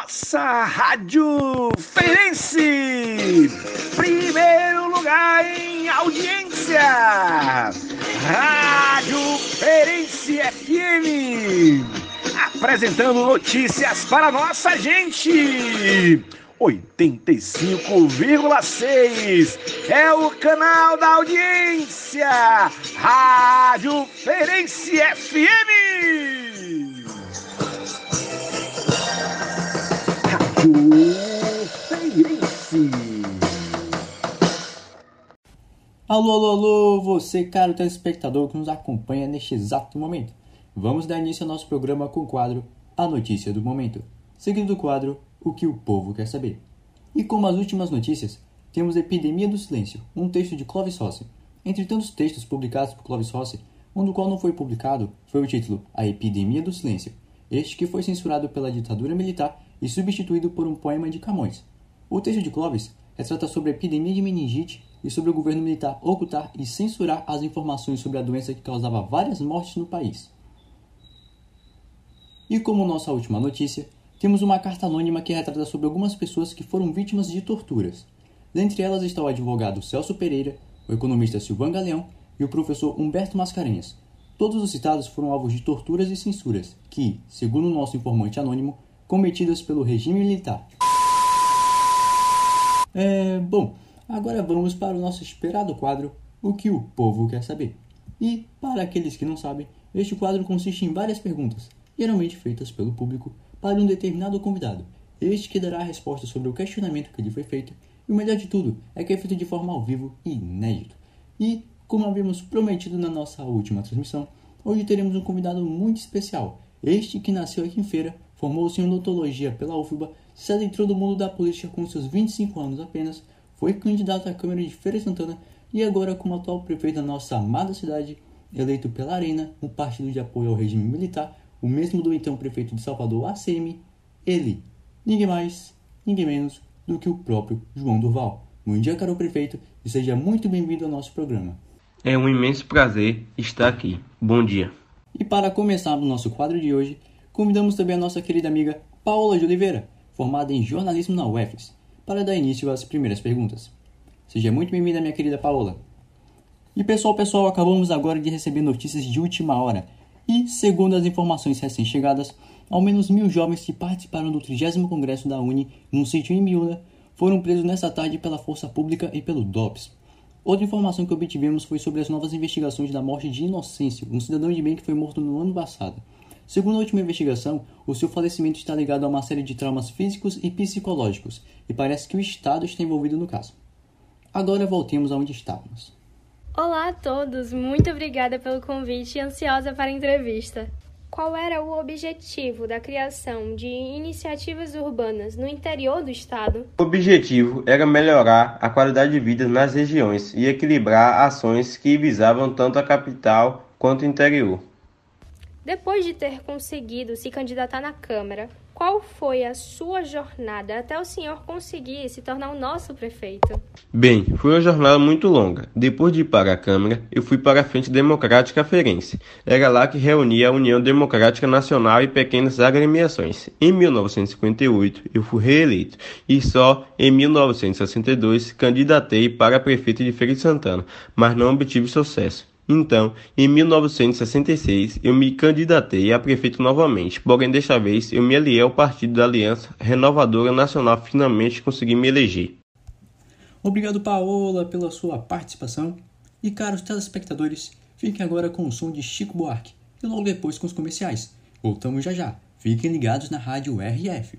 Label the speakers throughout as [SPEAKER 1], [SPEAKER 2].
[SPEAKER 1] nossa Rádio Feirense. Primeiro lugar em audiência. Rádio Feirense FM. Apresentando notícias para nossa gente. 85,6 é o canal da audiência. Rádio Feirense FM. Feirense.
[SPEAKER 2] Alô, alô, alô, você, caro telespectador que nos acompanha neste exato momento. Vamos dar início ao nosso programa com o quadro A Notícia do Momento, seguido do quadro O que o Povo Quer Saber. E como as últimas notícias, temos Epidemia do Silêncio, um texto de Clovis Rossi. Entre tantos textos publicados por Clovis Rossi, um do qual não foi publicado foi o título A Epidemia do Silêncio, este que foi censurado pela ditadura militar e substituído por um poema de Camões. O texto de Clovis retrata sobre a epidemia de meningite e sobre o governo militar ocultar e censurar as informações sobre a doença que causava várias mortes no país. E como nossa última notícia, temos uma carta anônima que retrata sobre algumas pessoas que foram vítimas de torturas. Dentre elas está o advogado Celso Pereira, o economista Silvan Galeão e o professor Humberto Mascarenhas. Todos os citados foram alvos de torturas e censuras que, segundo o nosso informante anônimo, cometidas pelo regime militar. É, bom, agora vamos para o nosso esperado quadro O que o povo quer saber. E, para aqueles que não sabem, este quadro consiste em várias perguntas, geralmente feitas pelo público, para um determinado convidado. Este que dará a resposta sobre o questionamento que lhe foi feito, e o melhor de tudo é que é feito de forma ao vivo e inédito. E, como havíamos prometido na nossa última transmissão, hoje teremos um convidado muito especial, este que nasceu aqui em Feira Formou-se em odontologia pela UFBA, se adentrou no mundo da política com seus 25 anos apenas, foi candidato à Câmara de Feira Santana e agora como atual prefeito da nossa amada cidade, eleito pela Arena, um partido de apoio ao regime militar, o mesmo do então prefeito de Salvador, ACM, ele, ninguém mais, ninguém menos do que o próprio João Durval. Bom dia, caro prefeito, e seja muito bem-vindo ao nosso programa.
[SPEAKER 3] É um imenso prazer estar aqui. Bom dia.
[SPEAKER 2] E para começar o nosso quadro de hoje, convidamos também a nossa querida amiga Paola de Oliveira, formada em jornalismo na UFES, para dar início às primeiras perguntas. Seja muito bem-vinda, minha querida Paola. E pessoal, pessoal, acabamos agora de receber notícias de última hora. E, segundo as informações recém-chegadas, ao menos mil jovens que participaram do 30 Congresso da Uni, num sítio em Miúna, foram presos nesta tarde pela Força Pública e pelo DOPS. Outra informação que obtivemos foi sobre as novas investigações da morte de Inocêncio, um cidadão de bem que foi morto no ano passado. Segundo a última investigação, o seu falecimento está ligado a uma série de traumas físicos e psicológicos, e parece que o Estado está envolvido no caso. Agora voltemos aonde estávamos.
[SPEAKER 4] Olá a todos, muito obrigada pelo convite e ansiosa para a entrevista. Qual era o objetivo da criação de iniciativas urbanas no interior do estado?
[SPEAKER 3] O objetivo era melhorar a qualidade de vida nas regiões e equilibrar ações que visavam tanto a capital quanto o interior.
[SPEAKER 4] Depois de ter conseguido se candidatar na Câmara, qual foi a sua jornada até o senhor conseguir se tornar o nosso prefeito?
[SPEAKER 3] Bem, foi uma jornada muito longa. Depois de ir para a Câmara, eu fui para a Frente Democrática Ferense. Era lá que reunia a União Democrática Nacional e pequenas agremiações. Em 1958, eu fui reeleito e só em 1962 candidatei para prefeito de Feira de Santana, mas não obtive sucesso. Então, em 1966, eu me candidatei a prefeito novamente, porém desta vez eu me aliei ao partido da Aliança Renovadora Nacional finalmente consegui me eleger.
[SPEAKER 2] Obrigado, Paola, pela sua participação. E caros telespectadores, fiquem agora com o som de Chico Buarque e logo depois com os comerciais. Voltamos já já. Fiquem ligados na rádio RF.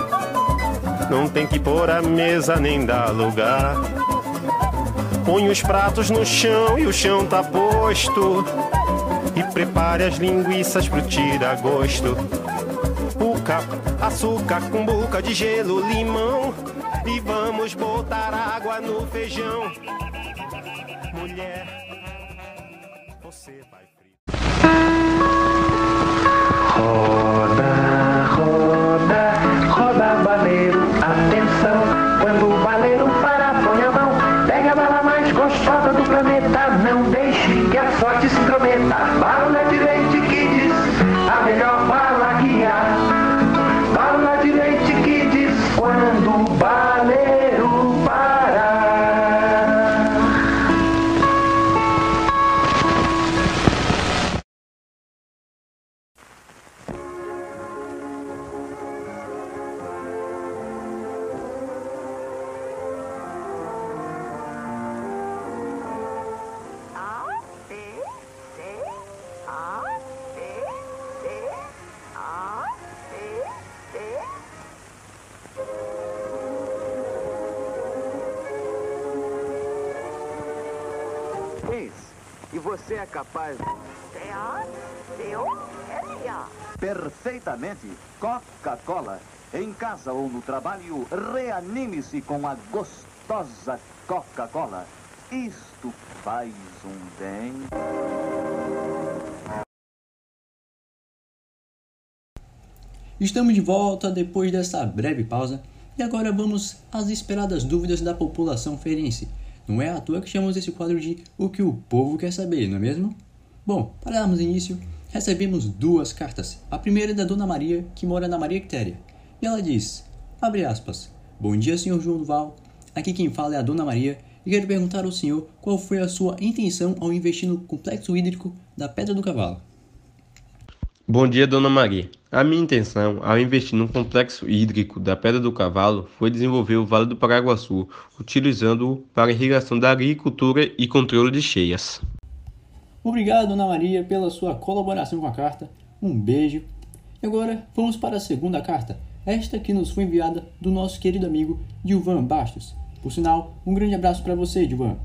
[SPEAKER 5] Não tem que pôr a mesa nem dar lugar. Põe os pratos no chão e o chão tá posto. E prepare as linguiças pro tira-gosto. Puca, açúcar com boca de gelo, limão. E vamos botar água no feijão. Mulher, você vai.
[SPEAKER 6] Roda, roda,
[SPEAKER 7] E você é capaz perfeitamente Coca-Cola. Em casa ou no trabalho, reanime-se com a gostosa Coca-Cola. Isto faz um bem.
[SPEAKER 2] Estamos de volta depois dessa breve pausa e agora vamos às esperadas dúvidas da população feirense. Não é à toa que chamamos esse quadro de O que o povo quer saber, não é mesmo? Bom, para darmos início, recebemos duas cartas. A primeira é da Dona Maria, que mora na Maria Quitéria. E ela diz, abre aspas, Bom dia, senhor João Duval. Aqui quem fala é a Dona Maria e quero perguntar ao senhor qual foi a sua intenção ao investir no complexo hídrico da Pedra do Cavalo.
[SPEAKER 3] Bom dia, Dona Maria. A minha intenção ao investir no complexo hídrico da Pedra do Cavalo foi desenvolver o Vale do Paraguaçu, utilizando-o para irrigação da agricultura e controle de cheias.
[SPEAKER 2] Obrigado, Dona Maria, pela sua colaboração com a carta. Um beijo. E agora vamos para a segunda carta, esta que nos foi enviada do nosso querido amigo Dilvan Bastos. Por sinal, um grande abraço para você, Dilvan.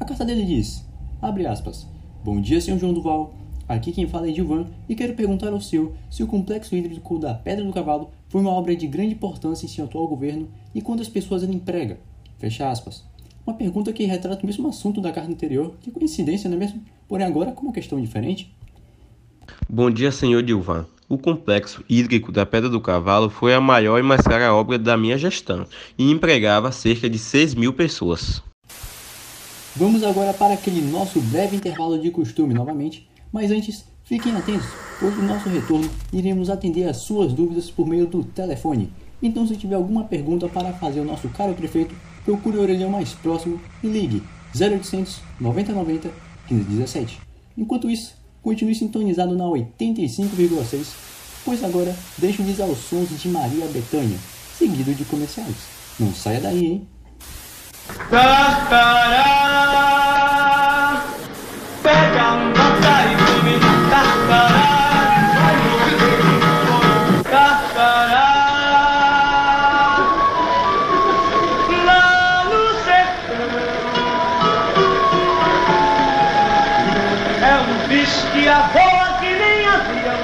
[SPEAKER 2] A carta dele diz, abre aspas, Bom dia, senhor João Duval. Aqui quem fala é Dilvan e quero perguntar ao senhor se o complexo hídrico da Pedra do Cavalo foi uma obra de grande importância em seu atual governo e quantas pessoas ele emprega. Fecha aspas. Uma pergunta que retrata o mesmo assunto da carta anterior. Que coincidência, não é mesmo? Porém agora com uma questão diferente.
[SPEAKER 3] Bom dia, senhor Dilvan. O complexo hídrico da Pedra do Cavalo foi a maior e mais cara obra da minha gestão e empregava cerca de 6 mil pessoas.
[SPEAKER 2] Vamos agora para aquele nosso breve intervalo de costume novamente, mas antes, fiquem atentos, pois no nosso retorno iremos atender as suas dúvidas por meio do telefone. Então, se tiver alguma pergunta para fazer ao nosso caro prefeito, procure o orelhão mais próximo e ligue 0800 9090 1517. Enquanto isso, continue sintonizado na 85,6, pois agora deixo-lhes aos sons de Maria Bethânia, seguido de comerciais. Não saia daí, hein?
[SPEAKER 8] Carcará, pega nota e come. Carcará, carcará. Lá no sertão é um bicho que voa que nem avião,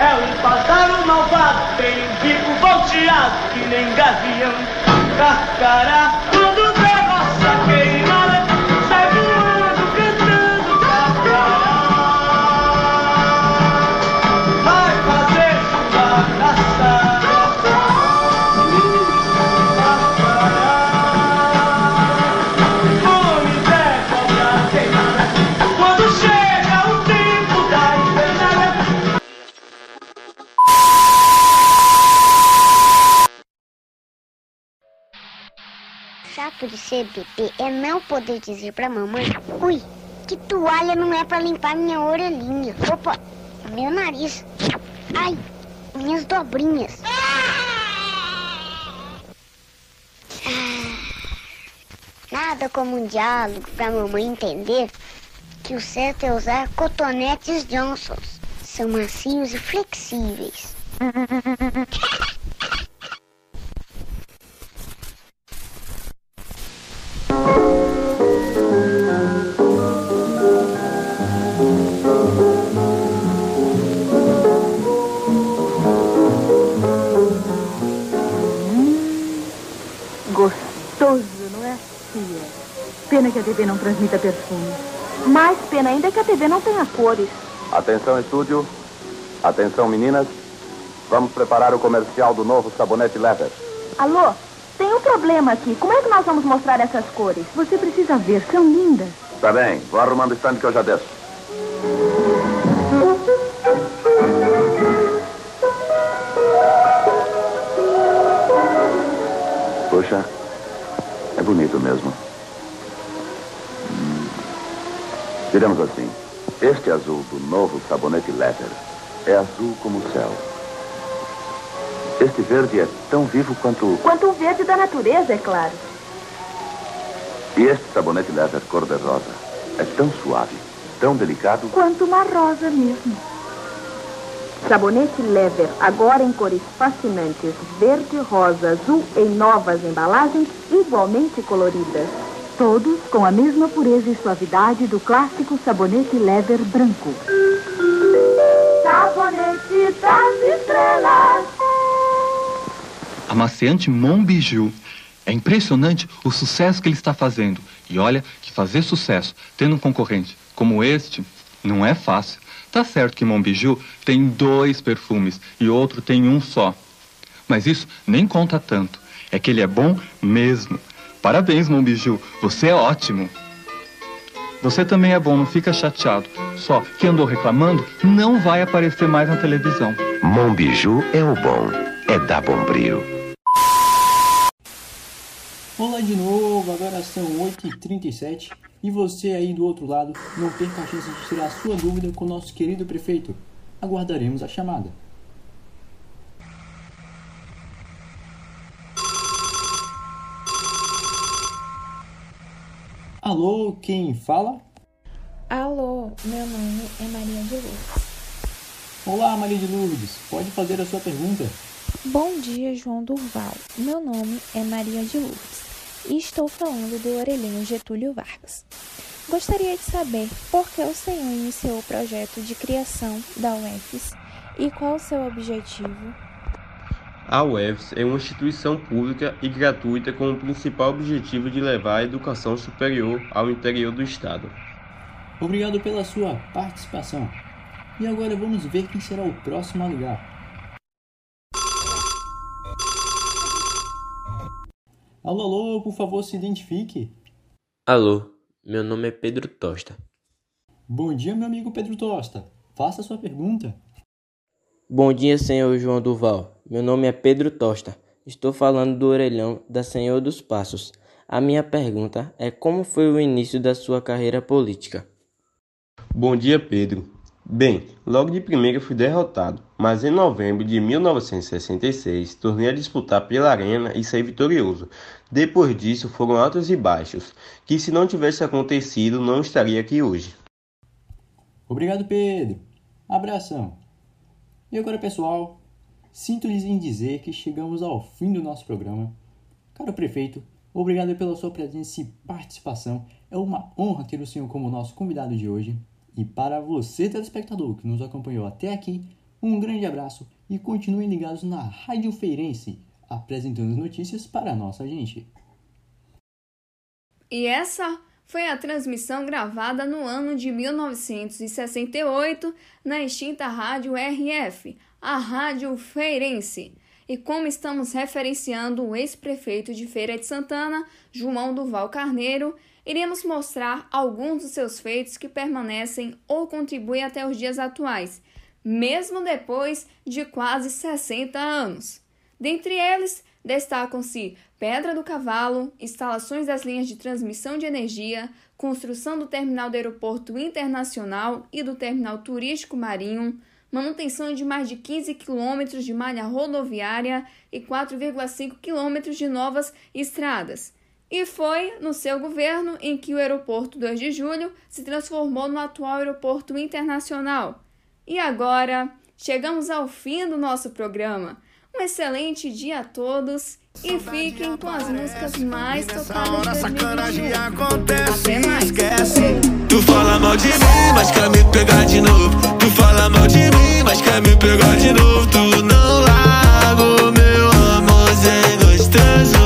[SPEAKER 8] é um pássaro malvado, tem bico volteado que nem gavião. Carcará,
[SPEAKER 9] ser bebê é não poder dizer pra mamãe Ui, que toalha não é pra limpar minha orelhinha. Opa, meu nariz. Ai, minhas dobrinhas. Ah, Nada como um diálogo pra mamãe entender que o certo é usar cotonetes Johnsons. São macios e flexíveis
[SPEAKER 10] TV não transmita perfume. Mais pena ainda é que a TV não tenha cores.
[SPEAKER 11] Atenção, estúdio. Atenção, meninas. Vamos preparar o comercial do novo sabonete Leather.
[SPEAKER 10] Alô? Tem um problema aqui. Como é que nós vamos mostrar essas cores? Você precisa ver, são lindas.
[SPEAKER 11] Tá bem, vou arrumando o stand que eu já desço. Puxa, é bonito mesmo. Diremos assim, este azul do novo sabonete Leather é azul como o céu. Este verde é tão vivo quanto...
[SPEAKER 10] Quanto o verde da natureza, é claro.
[SPEAKER 11] E este sabonete Leather cor-de-rosa é tão suave, tão delicado...
[SPEAKER 10] Quanto uma rosa mesmo. Sabonete Leather, agora em cores fascinantes, verde, rosa, azul, em novas embalagens igualmente coloridas. Todos com a mesma pureza e suavidade do clássico sabonete Leather branco.
[SPEAKER 8] Sabonete das estrelas.
[SPEAKER 12] Amaciante Monbiju. É impressionante o sucesso que ele está fazendo. E olha que fazer sucesso tendo um concorrente como este não é fácil. Tá certo que Monbiju tem dois perfumes e outro tem um só. Mas isso nem conta tanto. É que ele é bom mesmo. Parabéns, Monbiju. Você é ótimo. Você também é bom, não fica chateado. Só que andou reclamando, não vai aparecer mais na televisão.
[SPEAKER 13] Monbiju é o bom. É da Bombril.
[SPEAKER 2] Olá de novo, agora são 8h37 e você aí do outro lado não perca a chance de tirar sua dúvida com o nosso querido prefeito. Aguardaremos a chamada. Alô, quem fala?
[SPEAKER 14] Alô, meu nome é Maria de Lourdes.
[SPEAKER 2] Olá, Maria de Lourdes, pode fazer a sua pergunta?
[SPEAKER 14] Bom dia, João Durval. Meu nome é Maria de Lourdes e estou falando do Orelhinho Getúlio Vargas. Gostaria de saber por que o senhor iniciou o projeto de criação da UFES e qual o seu objetivo.
[SPEAKER 3] A UFES é uma instituição pública e gratuita com o principal objetivo de levar a educação superior ao interior do Estado.
[SPEAKER 2] Obrigado pela sua participação. E agora vamos ver quem será o próximo a ligar. Alô, alô, por favor, se identifique.
[SPEAKER 15] Alô, meu nome é Pedro Tosta.
[SPEAKER 2] Bom dia, meu amigo Pedro Tosta. Faça a sua pergunta.
[SPEAKER 15] Bom dia, senhor João Duval. Meu nome é Pedro Tosta. Estou falando do orelhão da Senhor dos Passos. A minha pergunta é como foi o início da sua carreira política?
[SPEAKER 3] Bom dia, Pedro. Bem, logo de primeira fui derrotado, mas em novembro de 1966 tornei a disputar pela arena e saí vitorioso. Depois disso foram altos e baixos, que se não tivesse acontecido não estaria aqui hoje.
[SPEAKER 2] Obrigado, Pedro. Abração. E agora, pessoal, sinto-lhes em dizer que chegamos ao fim do nosso programa. Caro prefeito, obrigado pela sua presença e participação. É uma honra ter o senhor como nosso convidado de hoje. E para você, telespectador, que nos acompanhou até aqui, um grande abraço e continuem ligados na Rádio Feirense, apresentando as notícias para a nossa gente.
[SPEAKER 16] E essa foi a transmissão gravada no ano de 1968 na extinta Rádio RF, a Rádio Feirense. E como estamos referenciando o ex-prefeito de Feira de Santana, João Duval Carneiro, iremos mostrar alguns dos seus feitos que permanecem ou contribuem até os dias atuais, mesmo depois de quase 60 anos. Dentre eles, destacam-se Pedra do Cavalo, instalações das linhas de transmissão de energia, construção do terminal do Aeroporto Internacional e do terminal turístico marinho, manutenção de mais de 15 quilômetros de malha rodoviária e 4,5 quilômetros de novas estradas e foi no seu governo em que o aeroporto 2 de julho se transformou no atual aeroporto internacional. E agora, chegamos ao fim do nosso programa. Um excelente dia a todos e fiquem com as músicas mais tocadas de 2021. Até mais. Esquece.
[SPEAKER 17] Tu fala mal de mim, mas quer me pegar de novo. Tu fala mal de mim, mas quer me pegar de novo. Tu não largo meu amorzinho gostoso.